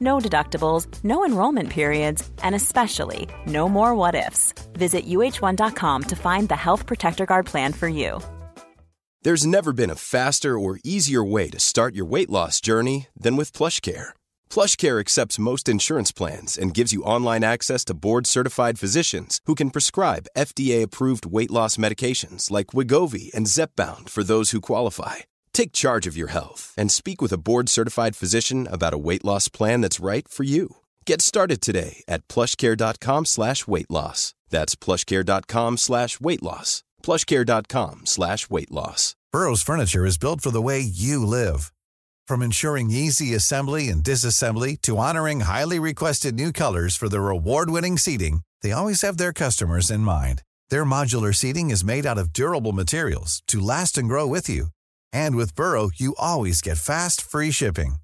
No deductibles, no enrollment periods, and especially no more what ifs. Visit uh1.com to find the Health Protector Guard plan for you. There's never been a faster or easier way to start your weight loss journey than with PlushCare. PlushCare accepts most insurance plans and gives you online access to board-certified physicians who can prescribe FDA-approved weight loss medications like Wigovi and Zepbound for those who qualify. Take charge of your health and speak with a board-certified physician about a weight loss plan that's right for you. Get started today at plushcare.com slash weight loss. That's plushcare.com slash weight loss. plushcare.com slash weight loss. Burrow's furniture is built for the way you live. From ensuring easy assembly and disassembly to honoring highly requested new colors for their award-winning seating, they always have their customers in mind. Their modular seating is made out of durable materials to last and grow with you. And with Burrow, you always get fast, free shipping.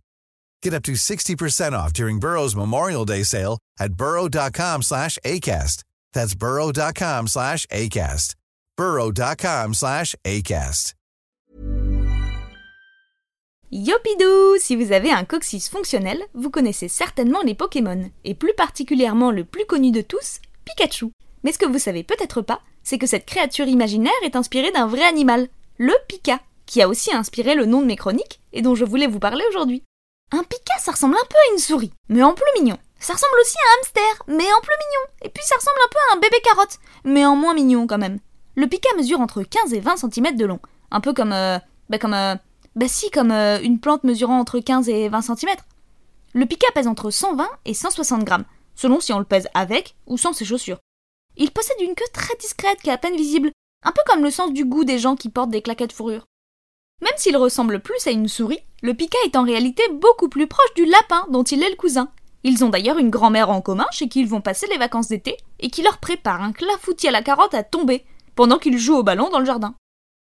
Get up to 60% off during Burrow's Memorial Day sale at burrow.com slash ACAST. That's burrow.com slash ACAST. burrow.com slash ACAST. Yopidou Si vous avez un coccyx fonctionnel, vous connaissez certainement les Pokémon, et plus particulièrement le plus connu de tous, Pikachu. Mais ce que vous savez peut-être pas, c'est que cette créature imaginaire est inspirée d'un vrai animal, le Pika, qui a aussi inspiré le nom de mes chroniques et dont je voulais vous parler aujourd'hui. Un Pika, ça ressemble un peu à une souris, mais en plus mignon. Ça ressemble aussi à un hamster, mais en plus mignon. Et puis ça ressemble un peu à un bébé carotte, mais en moins mignon quand même. Le Pika mesure entre 15 et 20 cm de long, un peu comme euh, bah comme euh, bah si comme euh, une plante mesurant entre 15 et 20 cm. Le Pika pèse entre 120 et 160 grammes, selon si on le pèse avec ou sans ses chaussures. Il possède une queue très discrète qui est à peine visible, un peu comme le sens du goût des gens qui portent des claquettes fourrure. Même s'il ressemble plus à une souris, le pika est en réalité beaucoup plus proche du lapin dont il est le cousin. Ils ont d'ailleurs une grand-mère en commun chez qui ils vont passer les vacances d'été et qui leur prépare un clafoutis à la carotte à tomber pendant qu'ils jouent au ballon dans le jardin.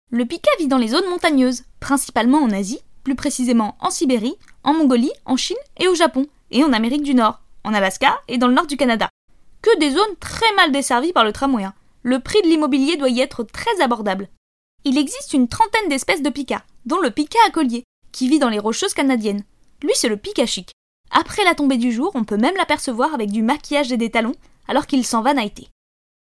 Le pika vit dans les zones montagneuses, principalement en Asie, plus précisément en Sibérie, en Mongolie, en Chine et au Japon, et en Amérique du Nord, en Alaska et dans le nord du Canada. Que des zones très mal desservies par le tramway. Le prix de l'immobilier doit y être très abordable. Il existe une trentaine d'espèces de pika, dont le pika à collier, qui vit dans les rocheuses canadiennes. Lui, c'est le pika chic. Après la tombée du jour, on peut même l'apercevoir avec du maquillage et des talons, alors qu'il s'en va nighter.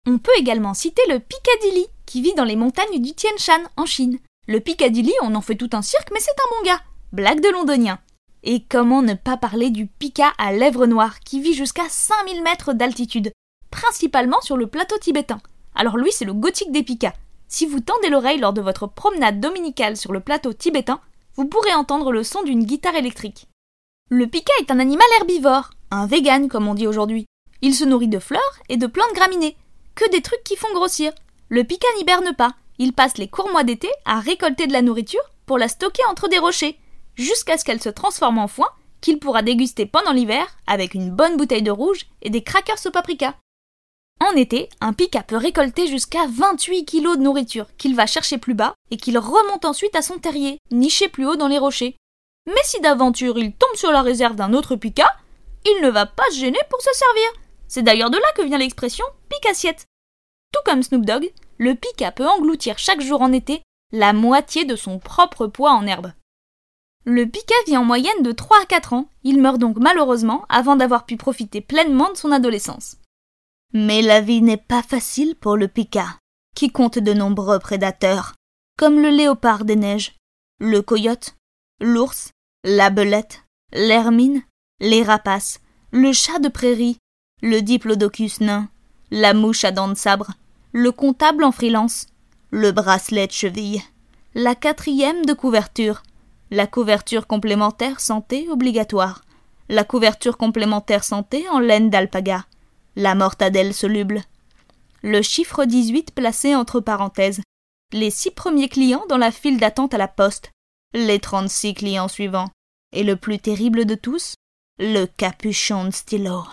On peut également citer le Piccadilly, qui vit dans les montagnes du Tian Shan, en Chine. Le Piccadilly, on en fait tout un cirque, mais c'est un bon gars. Blague de londonien. Et comment ne pas parler du pika à lèvres noires, qui vit jusqu'à 5000 mètres d'altitude, principalement sur le plateau tibétain. Alors lui, c'est le gothique des pikas. Si vous tendez l'oreille lors de votre promenade dominicale sur le plateau tibétain, vous pourrez entendre le son d'une guitare électrique. Le pika est un animal herbivore, un vegan comme on dit aujourd'hui. Il se nourrit de fleurs et de plantes graminées, que des trucs qui font grossir. Le pika n'hiberne pas, il passe les courts mois d'été à récolter de la nourriture pour la stocker entre des rochers, jusqu'à ce qu'elle se transforme en foin qu'il pourra déguster pendant l'hiver avec une bonne bouteille de rouge et des crackers au paprika. En été, un pika peut récolter jusqu'à 28 kilos de nourriture qu'il va chercher plus bas et qu'il remonte ensuite à son terrier, niché plus haut dans les rochers. Mais si d'aventure il tombe sur la réserve d'un autre pika, il ne va pas se gêner pour se servir. C'est d'ailleurs de là que vient l'expression pique-assiette. Tout comme Snoop Dogg, le pika peut engloutir chaque jour en été la moitié de son propre poids en herbe. Le pika vit en moyenne de 3 à 4 ans, il meurt donc malheureusement avant d'avoir pu profiter pleinement de son adolescence. Mais la vie n'est pas facile pour le pika, qui compte de nombreux prédateurs, comme le léopard des neiges, le coyote, l'ours, la belette, l'hermine, les rapaces, le chat de prairie, le diplodocus nain, la mouche à dents de sabre, le comptable en freelance, le bracelet de cheville, la quatrième de couverture, la couverture complémentaire santé obligatoire, la couverture complémentaire santé en laine d'alpaga, la mortadelle soluble. Le chiffre 18 placé entre parenthèses. Les six premiers clients dans la file d'attente à la poste. Les 36 clients suivants. Et le plus terrible de tous, le capuchon de stylo.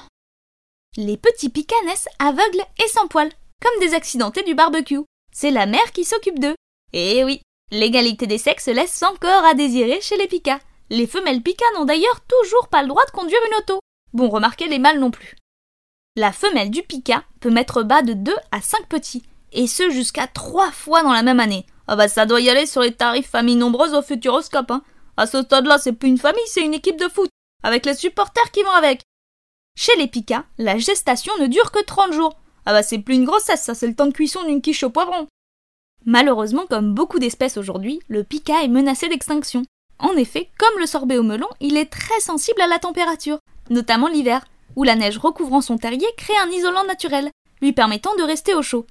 Les petits pikas naissent aveugles et sans poils, comme des accidentés du barbecue. C'est la mère qui s'occupe d'eux. Et oui, l'égalité des sexes laisse encore à désirer chez les pikas. Les femelles pikas n'ont d'ailleurs toujours pas le droit de conduire une auto. Bon, remarquez les mâles non plus. La femelle du pika peut mettre bas de 2 à 5 petits, et ce jusqu'à 3 fois dans la même année. Ah bah ça doit y aller sur les tarifs familles nombreuses au futuroscope, hein. À ce stade-là, c'est plus une famille, c'est une équipe de foot, avec les supporters qui vont avec. Chez les pikas, la gestation ne dure que 30 jours. Ah bah c'est plus une grossesse, ça c'est le temps de cuisson d'une quiche au poivron. Malheureusement, comme beaucoup d'espèces aujourd'hui, le pika est menacé d'extinction. En effet, comme le sorbet au melon, il est très sensible à la température, notamment l'hiver où la neige recouvrant son terrier crée un isolant naturel, lui permettant de rester au chaud.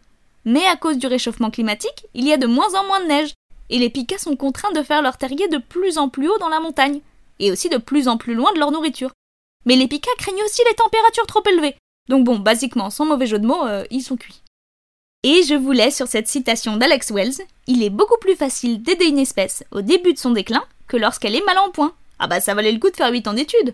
Mais à cause du réchauffement climatique, il y a de moins en moins de neige, et les pikas sont contraints de faire leur terrier de plus en plus haut dans la montagne, et aussi de plus en plus loin de leur nourriture. Mais les pikas craignent aussi les températures trop élevées, donc bon, basiquement, sans mauvais jeu de mots, euh, ils sont cuits. Et je vous laisse sur cette citation d'Alex Wells, il est beaucoup plus facile d'aider une espèce au début de son déclin que lorsqu'elle est mal en point. Ah bah ça valait le coup de faire 8 ans d'études.